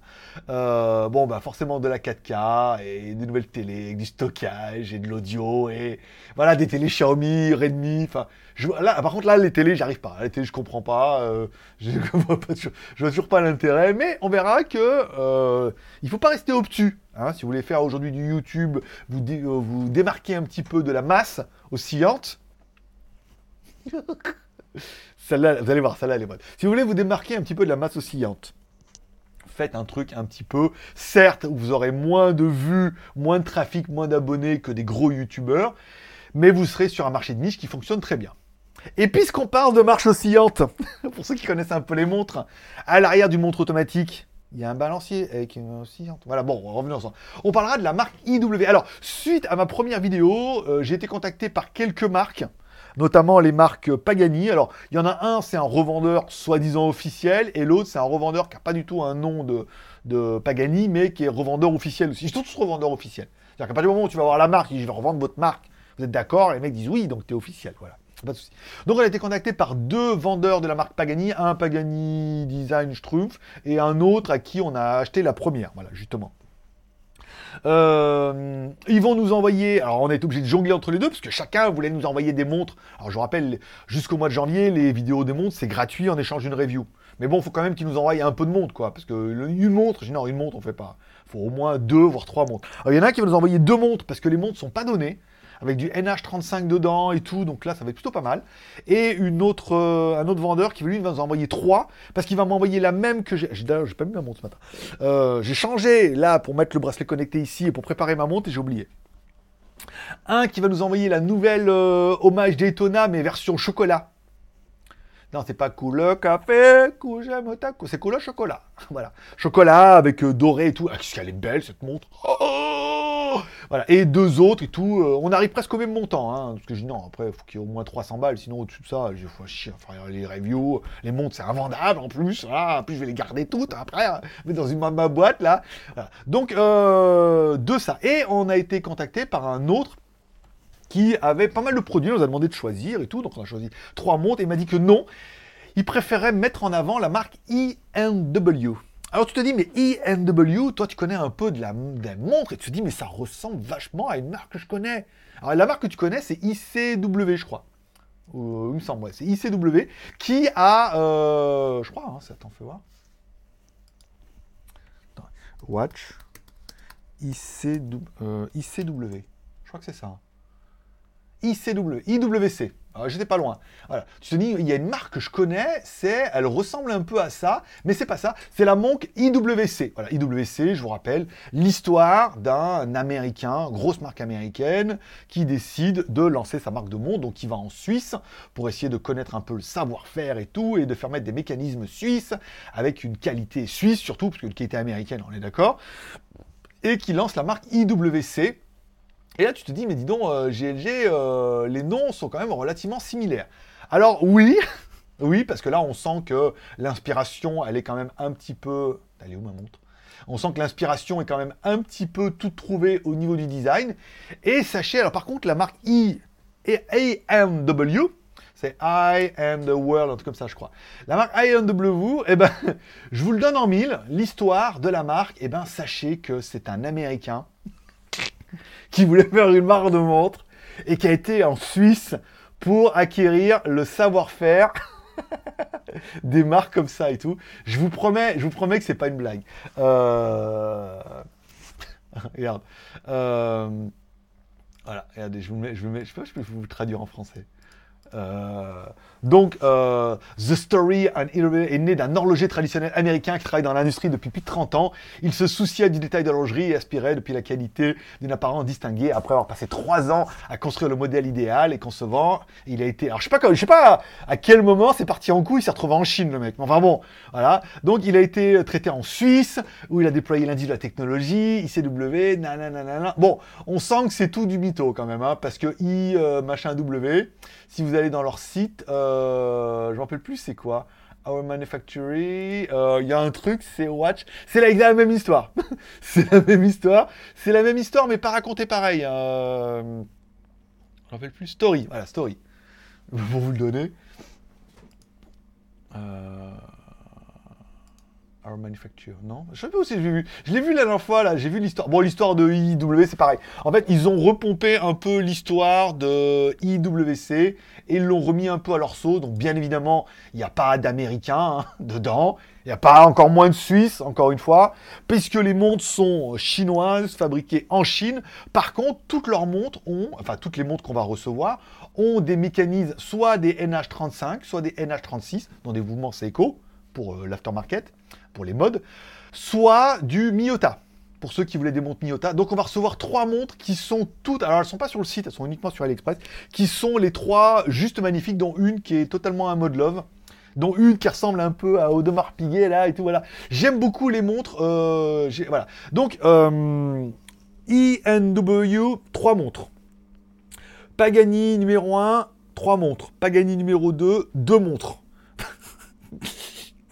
A: Euh, bon, bah forcément de la 4K et des nouvelles télés avec du stockage et de l'audio et voilà des télés Xiaomi, Redmi. Enfin, par contre là les télés, j'arrive pas. Les télés, je comprends pas. Euh, je, vois vois toujours pas l'intérêt. Mais on verra que euh, il faut pas rester obtus. Hein, si vous voulez faire aujourd'hui du YouTube, vous, vous démarquez un petit peu de la masse oscillante. Celle-là, vous allez voir, celle-là, elle est bonne. Si vous voulez vous démarquer un petit peu de la masse oscillante, faites un truc un petit peu, certes, où vous aurez moins de vues, moins de trafic, moins d'abonnés que des gros youtubeurs, mais vous serez sur un marché de niche qui fonctionne très bien. Et puisqu'on parle de marche oscillante, pour ceux qui connaissent un peu les montres, à l'arrière d'une montre automatique, il y a un balancier avec une oscillante. Voilà, bon, revenons ensemble. On parlera de la marque IW. Alors, suite à ma première vidéo, euh, j'ai été contacté par quelques marques notamment les marques Pagani. Alors, il y en a un, c'est un revendeur soi-disant officiel, et l'autre, c'est un revendeur qui n'a pas du tout un nom de, de, Pagani, mais qui est revendeur officiel aussi. Ils sont tous revendeurs officiels. C'est-à-dire qu'à partir du moment où tu vas voir la marque, je vais revendre votre marque, vous êtes d'accord, les mecs disent oui, donc tu es officiel, voilà. Pas de souci. Donc elle a été contactée par deux vendeurs de la marque Pagani, un Pagani Design Strumpf et un autre à qui on a acheté la première, voilà, justement. Euh, ils vont nous envoyer, alors on est obligé de jongler entre les deux, parce que chacun voulait nous envoyer des montres. Alors je vous rappelle, jusqu'au mois de janvier, les vidéos des montres, c'est gratuit en échange d'une review. Mais bon, il faut quand même qu'ils nous envoient un peu de montres, quoi. Parce que une montre, non, une montre, on fait pas. Il faut au moins deux, voire trois montres. Alors il y en a qui vont nous envoyer deux montres, parce que les montres sont pas données avec du NH35 dedans et tout, donc là ça va être plutôt pas mal. Et une autre, euh, un autre vendeur qui lui va nous envoyer trois, parce qu'il va m'envoyer la même que j'ai. D'ailleurs, j'ai pas mis ma montre ce matin. Euh, j'ai changé là pour mettre le bracelet connecté ici et pour préparer ma montre et j'ai oublié. Un qui va nous envoyer la nouvelle euh, hommage Daytona, mais version chocolat. Non, c'est pas cool café, cool j'aime c'est cool chocolat. voilà. Chocolat avec doré et tout. Ah, qu'est-ce qu'elle est belle cette montre. Oh Et deux autres et tout. Euh, on arrive presque au même montant. Hein, parce que je dis non, après, il faut qu'il y ait au moins 300 balles. Sinon, au-dessus de ça, je vais chier faire les reviews. Les montres, c'est invendable en plus. en plus, je vais les garder toutes après. Hein, mais dans une ma boîte là. Donc, euh, de ça. Et on a été contacté par un autre qui avait pas mal de produits. On nous a demandé de choisir et tout. Donc, on a choisi trois montres. Et il m'a dit que non. Il préférait mettre en avant la marque INW. Alors tu te dis, mais INW, toi tu connais un peu de la, montre et tu te dis, mais ça ressemble vachement à une marque que je connais. Alors la marque que tu connais, c'est ICW, je crois. Euh, il me semble, ouais, c'est ICW, qui a, euh, je crois, hein, ça t'en fait voir. Watch ICW, euh, ICW, je crois que c'est ça. ICW, IWC. J'étais pas loin. Tu te dis, il y a une marque que je connais, elle ressemble un peu à ça, mais c'est pas ça. C'est la montre IWC. Voilà, IWC, je vous rappelle, l'histoire d'un Américain, grosse marque américaine, qui décide de lancer sa marque de montre, donc il va en Suisse pour essayer de connaître un peu le savoir-faire et tout, et de faire mettre des mécanismes suisses avec une qualité suisse surtout, parce que la qualité américaine, on est d'accord, et qui lance la marque IWC et là, tu te dis, mais dis donc, GLG, euh, euh, les noms sont quand même relativement similaires. Alors oui, oui, parce que là, on sent que l'inspiration, elle est quand même un petit peu... Est où ma montre? On sent que l'inspiration est quand même un petit peu toute trouvée au niveau du design. Et sachez, alors par contre, la marque I et AMW, c'est I am the world, un truc comme ça, je crois. La marque IMW, eh ben, je vous le donne en mille, l'histoire de la marque, eh ben, sachez que c'est un Américain qui voulait faire une marque de montre et qui a été en Suisse pour acquérir le savoir-faire des marques comme ça et tout. Je vous promets, je vous promets que c'est pas une blague. Euh, regarde. Euh, voilà, regardez, je vous mets, je vous mets, je sais pas, je peux vous traduire en français. Euh, donc, euh, The Story est né d'un horloger traditionnel américain qui travaille dans l'industrie depuis plus de 30 ans. Il se souciait du détail de l'horlogerie et aspirait depuis la qualité d'une apparence distinguée. Après avoir passé 3 ans à construire le modèle idéal et concevant, il a été... Alors, je sais pas, je sais pas à quel moment c'est parti en couille, il s'est retrouvé en Chine, le mec. Enfin bon, voilà. Donc, il a été traité en Suisse, où il a déployé l'indice de la technologie, ICW, nanana. Bon, on sent que c'est tout du mytho quand même, hein, parce que I, euh, machin W, si vous allez dans leur site... Euh, euh, je m'en rappelle plus c'est quoi. Our Manufactory, euh, il y a un truc, c'est Watch. C'est la, même histoire. c'est la même histoire. C'est la même histoire, mais pas racontée pareil. Hein. me rappelle plus. Story, voilà, Story. Pour vous le donner. Euh... Our Manufacture, non Je sais pas aussi j'ai vu. Je l'ai vu la dernière fois, là, j'ai vu l'histoire. Bon, l'histoire de IW, c'est pareil. En fait, ils ont repompé un peu l'histoire de IWC et l'ont remis un peu à leur sauce. Donc, bien évidemment, il n'y a pas d'Américains hein, dedans. Il n'y a pas encore moins de Suisse, encore une fois, puisque les montres sont chinoises, fabriquées en Chine. Par contre, toutes leurs montres ont, enfin toutes les montres qu'on va recevoir, ont des mécanismes, soit des NH35, soit des NH36, dans des mouvements Seiko, pour euh, l'aftermarket, pour les modes, soit du Miyota, pour ceux qui voulaient des montres Miyota. Donc on va recevoir trois montres qui sont toutes, alors elles sont pas sur le site, elles sont uniquement sur AliExpress, qui sont les trois juste magnifiques, dont une qui est totalement un mode love dont une qui ressemble un peu à Audemars Piguet là et tout voilà. J'aime beaucoup les montres, euh, voilà. Donc euh, INW, trois montres. Pagani numéro 1, trois montres. Pagani numéro 2, deux montres.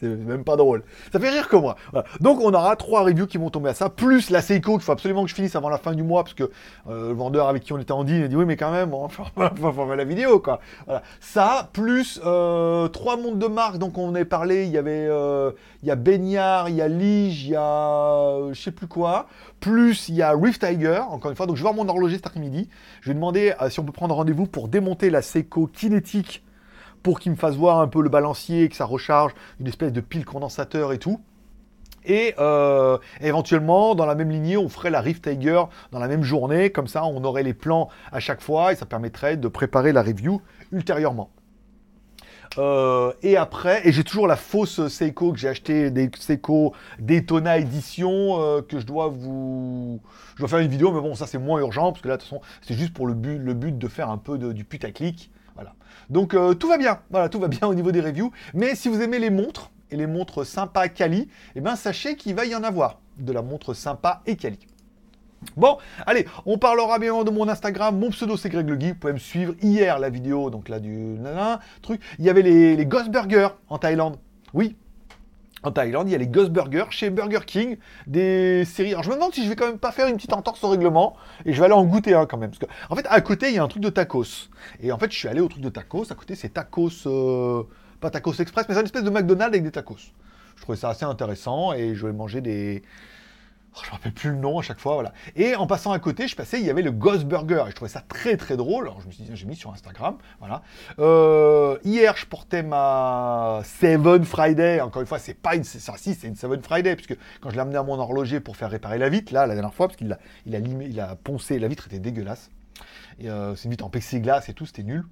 A: C'est même pas drôle. Ça fait rire que moi. Donc on aura trois reviews qui vont tomber à ça, plus la Seiko qu'il faut absolument que je finisse avant la fin du mois, parce que euh, le vendeur avec qui on était en deal, a dit oui mais quand même, on va faire la vidéo quoi. Voilà. Ça, plus euh, trois montres de marque, donc on avait parlé, il y avait euh, il y a Baignard, il y a Lige, il y a je sais plus quoi, plus il y a Rift Tiger, encore une fois, donc je vais voir mon horloger cet après-midi. Je vais demander si on peut prendre rendez-vous pour démonter la Seiko kinétique pour qu'il me fasse voir un peu le balancier, que ça recharge, une espèce de pile condensateur et tout. Et euh, éventuellement, dans la même lignée, on ferait la Rift Tiger dans la même journée. Comme ça, on aurait les plans à chaque fois et ça permettrait de préparer la review ultérieurement. Euh, et après, et j'ai toujours la fausse Seiko que j'ai acheté, des Seiko Daytona Edition, euh, que je dois vous... Je dois faire une vidéo, mais bon, ça c'est moins urgent, parce que là, de toute façon, c'est juste pour le but, le but de faire un peu du putaclic. Donc euh, tout va bien, voilà, tout va bien au niveau des reviews. Mais si vous aimez les montres, et les montres sympas quali, eh bien sachez qu'il va y en avoir de la montre sympa et quali. Bon, allez, on parlera bien de mon Instagram. Mon pseudo c'est Greg Le Guy. Vous pouvez me suivre hier la vidéo, donc là du truc. Il y avait les, les Ghost Burgers en Thaïlande. Oui, en Thaïlande, il y a les Ghost Burgers chez Burger King, des séries. Alors je me demande si je vais quand même pas faire une petite entorse au règlement et je vais aller en goûter un quand même. Parce en fait, à côté, il y a un truc de tacos. Et en fait, je suis allé au truc de tacos. À côté, c'est tacos, euh, pas tacos express, mais c'est une espèce de McDonald's avec des tacos. Je trouvais ça assez intéressant et je vais manger des, Oh, je ne me rappelle plus le nom à chaque fois, voilà. Et en passant à côté, je passais, il y avait le Ghost Burger, et je trouvais ça très très drôle. Alors je me suis dit, j'ai mis sur Instagram, voilà. Euh, hier, je portais ma Seven Friday. Encore une fois, c'est pas une, ça, c'est une Seven Friday, puisque quand je l'ai amené à mon horloger pour faire réparer la vitre, là, la dernière fois, parce qu'il a, il a, il a poncé, la vitre était dégueulasse. Et euh, c'est une vitre en plexiglas et tout, c'était nul.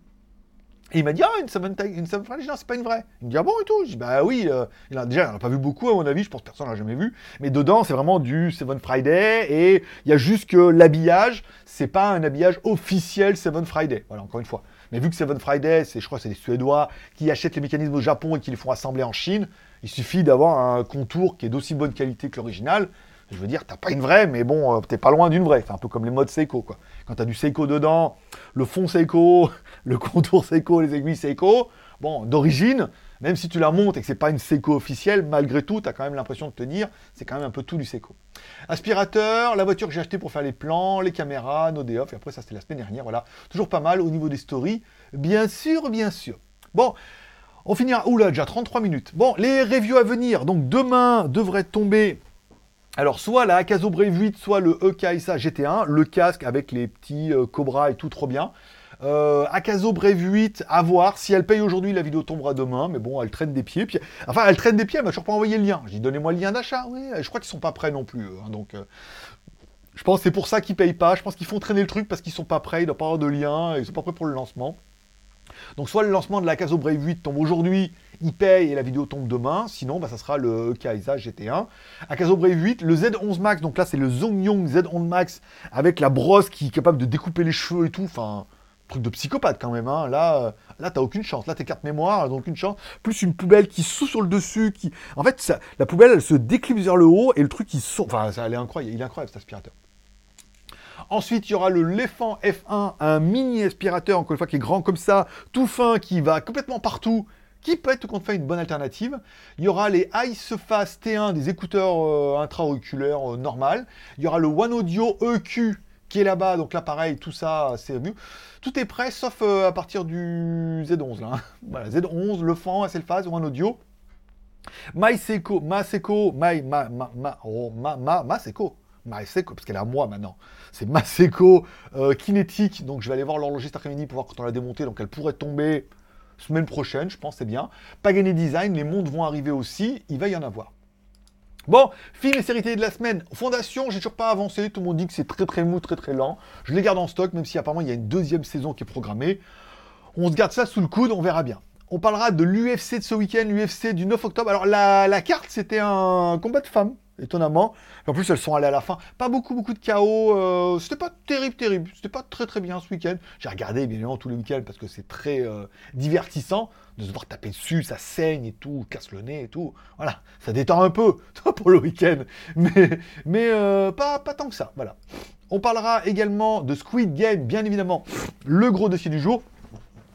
A: Et il m'a dit, ah, une Seven, une seven Friday, non, c'est pas une vraie. Il me dit, ah bon et tout? Je dis, bah oui, euh, il a, déjà, on n'a pas vu beaucoup à mon avis, je pense que personne l'a jamais vu. Mais dedans, c'est vraiment du Seven Friday, et il y a juste que l'habillage, c'est pas un habillage officiel Seven Friday. Voilà, encore une fois. Mais vu que Seven Friday, c'est, je crois, c'est des Suédois qui achètent les mécanismes au Japon et qui les font assembler en Chine, il suffit d'avoir un contour qui est d'aussi bonne qualité que l'original. Je veux dire, t'as pas une vraie, mais bon, euh, t'es pas loin d'une vraie. C'est un peu comme les modes Seiko, quoi. Quand t'as du Seiko dedans, le fond Seiko, le contour Seiko, les aiguilles Seiko, bon, d'origine, même si tu la montes et que c'est pas une Seiko officielle, malgré tout, t'as quand même l'impression de te dire, c'est quand même un peu tout du Seiko. Aspirateur, la voiture que j'ai achetée pour faire les plans, les caméras, nos day off, et après ça c'était la semaine dernière, voilà. Toujours pas mal au niveau des stories, bien sûr, bien sûr. Bon, on finira, oula, déjà 33 minutes. Bon, les reviews à venir, donc demain devrait tomber alors, soit la Akazo Brave 8, soit le EKSA GT1, le casque avec les petits euh, Cobra et tout, trop bien. Euh, Akazo Brave 8, à voir. Si elle paye aujourd'hui, la vidéo tombera demain. Mais bon, elle traîne des pieds. Enfin, elle traîne des pieds, elle m'a toujours pas envoyé le lien. J'ai dit, donnez-moi le lien d'achat. Je crois qu'ils sont pas prêts non plus. Hein, donc, euh, je pense que c'est pour ça qu'ils payent pas. Je pense qu'ils font traîner le truc parce qu'ils sont pas prêts. Il doit pas avoir de lien. Ils sont pas prêts pour le lancement. Donc, soit le lancement de la Akazo Brave 8 tombe aujourd'hui il paye et la vidéo tombe demain. Sinon, bah, ça sera le Kaisa GT1. Akazo Brave 8, le Z11 Max, donc là c'est le Zongyong Z11 Max avec la brosse qui est capable de découper les cheveux et tout. Enfin, truc de psychopathe quand même. Hein. Là, euh, là t'as aucune chance. Là, tes cartes mémoire, elles aucune chance. Plus une poubelle qui sous sur le dessus. Qui... En fait, la poubelle, elle se déclipse vers le haut et le truc, il saute. Enfin, ça, elle incroyable. Il est incroyable cet aspirateur. Ensuite, il y aura le Lefant F1, un mini aspirateur, encore une fois, qui est grand comme ça, tout fin, qui va complètement partout peut être tout fait une bonne alternative. Il y aura les Iceface T1, des écouteurs euh, intra-auriculaires euh, normales. Il y aura le One Audio EQ qui est là-bas. Donc là, pareil, tout ça, c'est vu. Tout est prêt, sauf euh, à partir du Z11, là. hein. Voilà, Z11, le fan, ou un audio. MySeco, Maseko, My, ma, ma, ma, oh, ma, ma. MySeco, parce qu'elle est à moi maintenant. C'est Maseko euh, Kinetic. Donc je vais aller voir l'horloger cet après-midi pour voir quand on l'a démonté. Donc elle pourrait tomber semaine prochaine, je pense, c'est bien. Pagani Design, les montres vont arriver aussi. Il va y en avoir. Bon, film et série télé de la semaine. Fondation, j'ai toujours pas avancé. Tout le monde dit que c'est très très mou, très très lent. Je les garde en stock, même si apparemment il y a une deuxième saison qui est programmée. On se garde ça sous le coude, on verra bien. On parlera de l'UFC de ce week-end, l'UFC du 9 octobre. Alors la, la carte, c'était un combat de femmes, étonnamment. En plus, elles sont allées à la fin. Pas beaucoup, beaucoup de chaos. euh, c'était pas terrible, terrible. C'était pas très, très bien ce week-end. J'ai regardé, bien évidemment, tous les week-ends parce que c'est très euh, divertissant de se voir taper dessus, ça saigne et tout, casse le nez et tout. Voilà, ça détend un peu pour le week-end. Mais, mais euh, pas, pas tant que ça. Voilà. On parlera également de Squid Game, bien évidemment, le gros dossier du jour.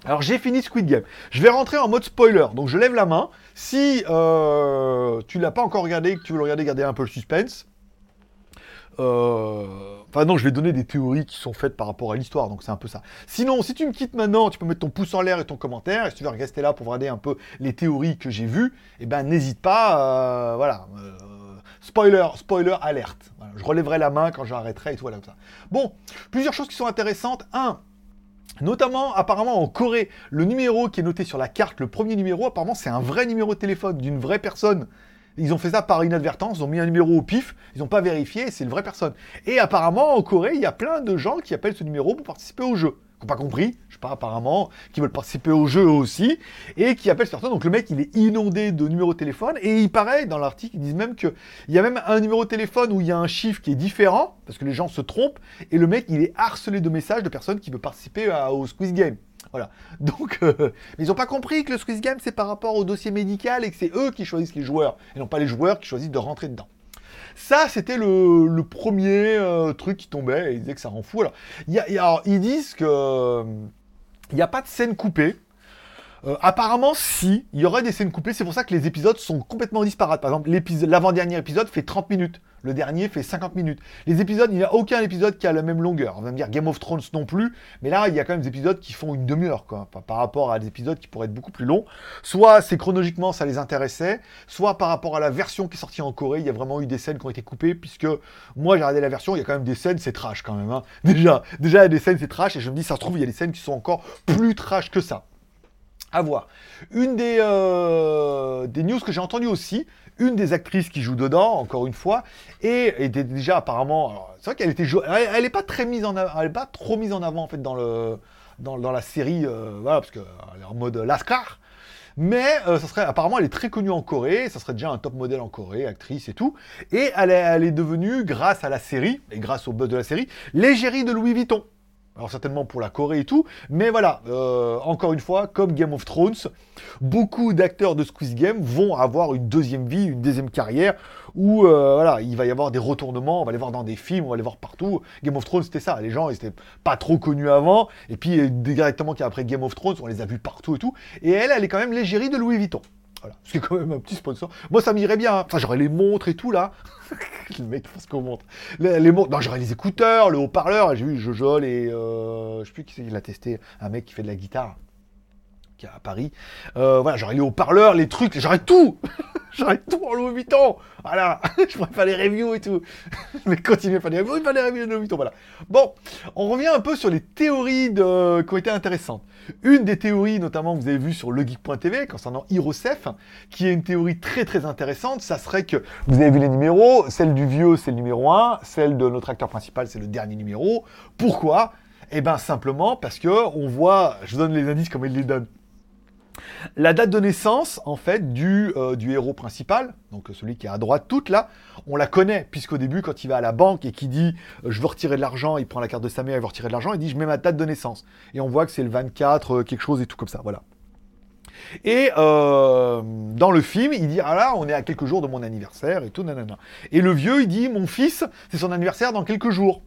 A: Alors j'ai fini Squid Game. Je vais rentrer en mode spoiler, donc je lève la main. Si euh, tu l'as pas encore regardé, que tu veux le regarder, garder un peu le suspense. Euh, Enfin non, je vais donner des théories qui sont faites par rapport à l'histoire, donc c'est un peu ça. Sinon, si tu me quittes maintenant, tu peux mettre ton pouce en l'air et ton commentaire. Et si tu veux rester là pour regarder un peu les théories que j'ai vues, eh ben n'hésite pas. euh, voilà. euh, spoiler, spoiler alerte. Je relèverai la main quand j'arrêterai et tout voilà comme ça. Bon, plusieurs choses qui sont intéressantes. Un, Notamment, apparemment, en Corée, le numéro qui est noté sur la carte, le premier numéro, apparemment, c'est un vrai numéro de téléphone d'une vraie personne. Ils ont fait ça par inadvertance, ils ont mis un numéro au pif, ils n'ont pas vérifié, c'est une vraie personne. Et apparemment, en Corée, il y a plein de gens qui appellent ce numéro pour participer au jeu. Pas compris, je sais pas, apparemment, qui veulent participer au jeu aussi, et qui appellent personne. Donc le mec, il est inondé de numéros de téléphone, et il paraît, dans l'article, ils disent même qu'il y a même un numéro de téléphone où il y a un chiffre qui est différent, parce que les gens se trompent, et le mec, il est harcelé de messages de personnes qui veulent participer au Squeeze Game. Voilà. Donc, euh, ils n'ont pas compris que le Squeeze Game, c'est par rapport au dossier médical et que c'est eux qui choisissent les joueurs, et non pas les joueurs qui choisissent de rentrer dedans. Ça, c'était le, le premier euh, truc qui tombait, et ils disaient que ça rend fou. Alors, y a- y a- ils disent que euh, il n'y a pas de scène coupée. Euh, apparemment, si, il y aurait des scènes coupées, c'est pour ça que les épisodes sont complètement disparates. Par exemple, l'avant-dernier épisode fait 30 minutes, le dernier fait 50 minutes. Les épisodes, il n'y a aucun épisode qui a la même longueur. On va me dire Game of Thrones non plus, mais là, il y a quand même des épisodes qui font une demi-heure, quoi, par- par rapport à des épisodes qui pourraient être beaucoup plus longs. Soit c'est chronologiquement, ça les intéressait, soit par rapport à la version qui est sortie en Corée, il y a vraiment eu des scènes qui ont été coupées, puisque moi, j'ai regardé la version, il y a quand même des scènes, c'est trash quand même. hein. Déjà, déjà, il y a des scènes, c'est trash, et je me dis, ça se trouve, il y a des scènes qui sont encore plus trash que ça. À voir. Une des, euh, des news que j'ai entendues aussi, une des actrices qui joue dedans, encore une fois, et était déjà apparemment. C'est vrai qu'elle était. Elle, elle est pas très mise en elle est pas trop mise en avant en fait dans le dans, dans la série, euh, voilà, parce qu'elle est en mode Lascar. Mais euh, ça serait apparemment elle est très connue en Corée, ça serait déjà un top modèle en Corée, actrice et tout. Et elle est, elle est devenue, grâce à la série, et grâce au buzz de la série, l'égérie de Louis Vuitton. Alors certainement pour la Corée et tout, mais voilà, euh, encore une fois, comme Game of Thrones, beaucoup d'acteurs de Squeeze Game vont avoir une deuxième vie, une deuxième carrière, où euh, voilà, il va y avoir des retournements, on va les voir dans des films, on va les voir partout. Game of Thrones, c'était ça, les gens, ils étaient pas trop connus avant, et puis euh, directement après Game of Thrones, on les a vus partout et tout, et elle, elle est quand même l'égérie de Louis Vuitton. Voilà, ce qui est quand même un petit sponsor. Moi, ça m'irait bien. Enfin, j'aurais les montres et tout, là. le mec pense qu'on montre. Les, montres. Non, j'aurais les écouteurs, le haut-parleur. J'ai vu Jojol et... Euh, je sais plus qui c'est qui l'a testé. Un mec qui fait de la guitare. À Paris. Euh, voilà, j'aurais les haut-parleurs, les trucs. J'aurais tout J'aurais tout en Louis Vuitton Voilà Je pourrais faire les reviews et tout. Mais continuez à faire les reviews, faire les reviews de Louis Vuitton, voilà. Bon, on revient un peu sur les théories de... qui ont été intéressantes. Une des théories, notamment, vous avez vu sur legeek.tv, concernant Hirosef, qui est une théorie très très intéressante, ça serait que, vous avez vu les numéros, celle du vieux, c'est le numéro 1, celle de notre acteur principal, c'est le dernier numéro. Pourquoi? Eh bien, simplement parce que on voit, je donne les indices comme il les donne. La date de naissance, en fait, du, euh, du héros principal, donc celui qui est à droite toute là, on la connaît, puisqu'au début, quand il va à la banque et qu'il dit euh, je veux retirer de l'argent, il prend la carte de sa mère, il veut retirer de l'argent, il dit je mets ma date de naissance. Et on voit que c'est le 24, euh, quelque chose et tout comme ça, voilà. Et dans le film, il dit ah là, on est à quelques jours de mon anniversaire et tout, nanana. Et le vieux, il dit mon fils, c'est son anniversaire dans quelques jours.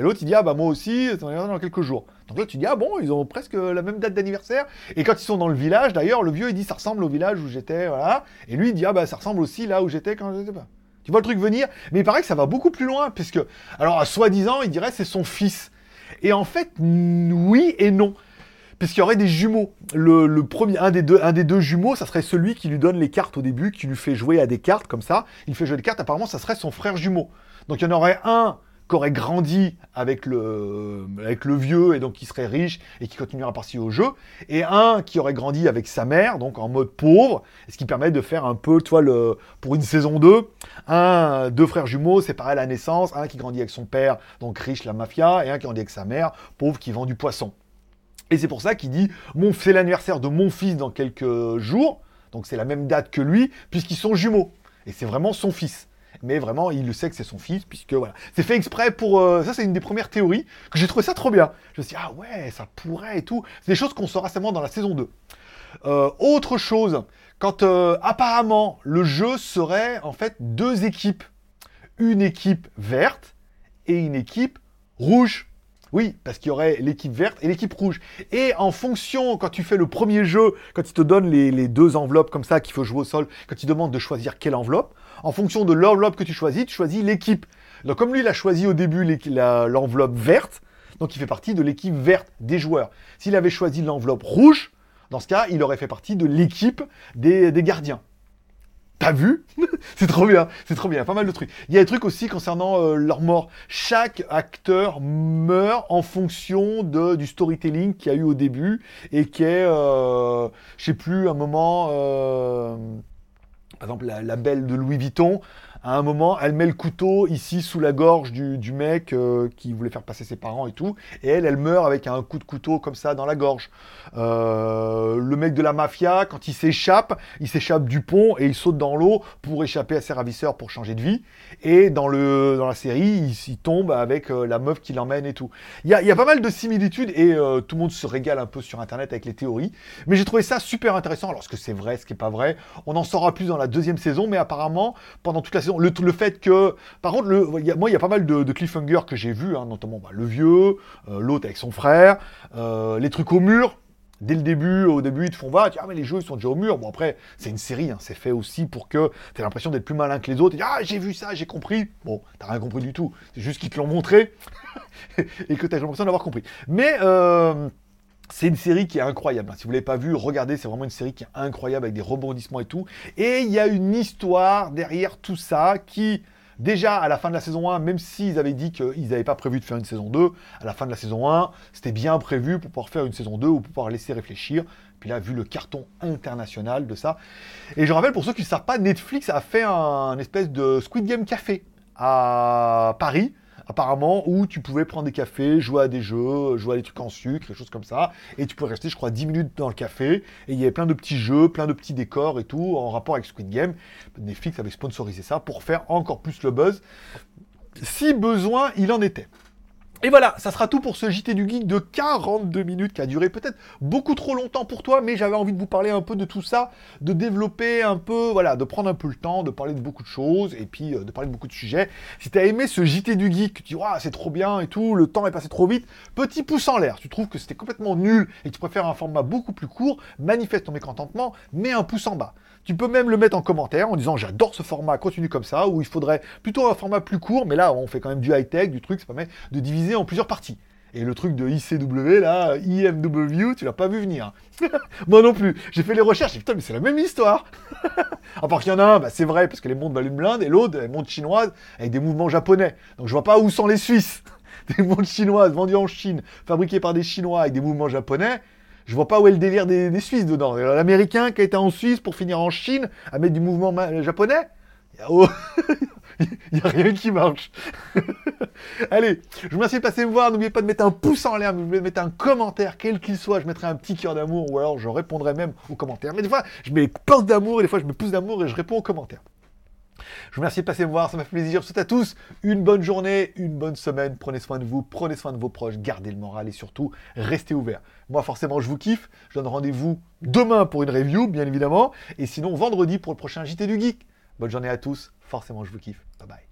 A: Et l'autre, il dit ah bah moi aussi, dans quelques jours. Donc là, tu dis ah bon, ils ont presque la même date d'anniversaire. Et quand ils sont dans le village, d'ailleurs, le vieux, il dit ça ressemble au village où j'étais, voilà. Et lui, il dit ah bah ça ressemble aussi là où j'étais quand j'étais pas. Tu vois le truc venir? Mais il paraît que ça va beaucoup plus loin, puisque, alors, soi-disant, il dirait c'est son fils. Et en fait, oui et non. Puisqu'il y aurait des jumeaux. Le, premier, un des, deux, un des deux jumeaux, ça serait celui qui lui donne les cartes au début, qui lui fait jouer à des cartes comme ça. Il fait jouer des cartes, apparemment, ça serait son frère jumeau. Donc il y en aurait un qui aurait grandi avec le, avec le vieux et donc qui serait riche et qui continuera à participer au jeu, et un qui aurait grandi avec sa mère, donc en mode pauvre, ce qui permet de faire un peu, tu vois, le, pour une saison 2, un, deux frères jumeaux séparés à la naissance, un qui grandit avec son père, donc riche, la mafia, et un qui grandit avec sa mère, pauvre, qui vend du poisson. Et c'est pour ça qu'il dit, mon, c'est l'anniversaire de mon fils dans quelques jours, donc c'est la même date que lui, puisqu'ils sont jumeaux. Et c'est vraiment son fils mais vraiment, il le sait que c'est son fils, puisque voilà. C'est fait exprès pour. Euh, ça, c'est une des premières théories que j'ai trouvé ça trop bien. Je me suis dit, ah ouais, ça pourrait et tout. C'est des choses qu'on saura seulement dans la saison 2. Euh, autre chose, quand euh, apparemment le jeu serait en fait deux équipes. Une équipe verte et une équipe rouge. Oui, parce qu'il y aurait l'équipe verte et l'équipe rouge. Et en fonction, quand tu fais le premier jeu, quand il te donne les, deux enveloppes comme ça qu'il faut jouer au sol, quand il demande de choisir quelle enveloppe, en fonction de l'enveloppe que tu choisis, tu choisis l'équipe. Donc comme lui, il a choisi au début l'enveloppe verte, donc il fait partie de l'équipe verte des joueurs. S'il avait choisi l'enveloppe rouge, dans ce cas, il aurait fait partie de l'équipe des, gardiens. T'as vu? C'est trop bien, c'est trop bien, pas mal de trucs. Il y a des trucs aussi concernant euh, leur mort. Chaque acteur meurt en fonction du storytelling qu'il y a eu au début et qui est, euh, je sais plus, un moment... Euh, par exemple, la, belle de Louis Vuitton, à un moment, elle met le couteau ici sous la gorge du, mec euh, qui voulait faire passer ses parents et tout, et elle, elle meurt avec un coup de couteau comme ça dans la gorge. Euh, le mec de la mafia, quand il s'échappe, il s'échappe du pont et il saute dans l'eau pour échapper à ses ravisseurs pour changer de vie. Et dans, le, dans la série, il, tombe avec euh, la meuf qui l'emmène et tout. Il y a, y a, pas mal de similitudes et tout le monde se régale un peu sur Internet avec les théories. Mais j'ai trouvé ça super intéressant. Alors, ce que c'est vrai, ce qui n'est pas vrai, on en saura plus dans la deuxième saison, mais apparemment, pendant toute la saison, le, fait que, par contre, le, moi, il y a pas mal de, cliffhangers que j'ai vus, hein, notamment bah, le vieux, euh, l'autre avec son frère, euh, les trucs au mur. Dès le début, au début, ils te font voir, ah mais les jeux ils sont déjà au mur. Bon après, c'est une série, hein, c'est fait aussi pour que tu aies l'impression d'être plus malin que les autres. Et, ah j'ai vu ça, j'ai compris. Bon, t'as rien compris du tout. C'est juste qu'ils te l'ont montré et que t'as l'impression d'avoir compris. Mais euh, c'est une série qui est incroyable. Si vous ne l'avez pas vu, regardez, c'est vraiment une série qui est incroyable avec des rebondissements et tout. Et il y a une histoire derrière tout ça qui, déjà à la fin de la saison 1, même s'ils avaient dit qu'ils n'avaient pas prévu de faire une saison 2, à la fin de la saison 1, c'était bien prévu pour pouvoir faire une saison 2 ou pour pouvoir laisser réfléchir. Puis là, vu le carton international de ça. Et je rappelle, pour ceux qui ne savent pas, Netflix a fait un espèce de Squid Game Café à Paris apparemment, où tu pouvais prendre des cafés, jouer à des jeux, jouer à des trucs en sucre, des choses comme ça, et tu pouvais rester, je crois, 10 minutes dans le café, et il y avait plein de petits jeux, plein de petits décors et tout, en rapport avec Squid Game. Netflix avait sponsorisé ça pour faire encore plus le buzz, si besoin il en était. Et voilà, ça sera tout pour ce JT du Geek de 42 minutes qui a duré peut-être beaucoup trop longtemps pour toi, mais j'avais envie de vous parler un peu de tout ça, de développer un peu, voilà, de prendre un peu le temps, de parler de beaucoup de choses et puis euh, de parler de beaucoup de sujets. Si tu as aimé ce JT du Geek, tu dis, ouais, c'est trop bien et tout, le temps est passé trop vite, petit pouce en l'air. Tu trouves que c'était complètement nul et que tu préfères un format beaucoup plus court, manifeste ton mécontentement, mets un pouce en bas. Tu peux même le mettre en commentaire en disant j'adore ce format, continue comme ça, ou il faudrait plutôt un format plus court, mais là on fait quand même du high-tech, du truc, ça permet de diviser en plusieurs parties. Et le truc de ICW, là, IMW, tu l'as pas vu venir. Moi non plus. J'ai fait les recherches, et putain, mais c'est la même histoire. à qu'il y en a un, bah, c'est vrai, parce que les montres valent une blinde, et l'autre, les montres chinoises, avec des mouvements japonais. Donc je vois pas où sont les Suisses. Des montres chinoises vendues en Chine, fabriquées par des Chinois avec des mouvements japonais. Je vois pas où est le délire des, Suisses dedans. L'Américain qui a été en Suisse pour finir en Chine à mettre du mouvement japonais Il n'y a, rien qui marche. Allez, je vous remercie de passer me voir. N'oubliez pas de mettre un pouce en l'air, de mettre un commentaire, quel qu'il soit. Je mettrai un petit cœur d'amour ou alors je répondrai même aux commentaires. Mais des fois, je mets pince d'amour et des fois, je mets pouce d'amour et je réponds aux commentaires. Je vous remercie de passer me voir, ça m'a fait plaisir. Je vous souhaite à tous une bonne journée, une bonne semaine. Prenez soin de vous, prenez soin de vos proches, gardez le moral et surtout, restez ouverts. Moi, forcément, je vous kiffe. Je donne rendez-vous demain pour une review, bien évidemment. Et sinon, vendredi pour le prochain JT du Geek. Bonne journée à tous. Forcément, je vous kiffe. Bye bye.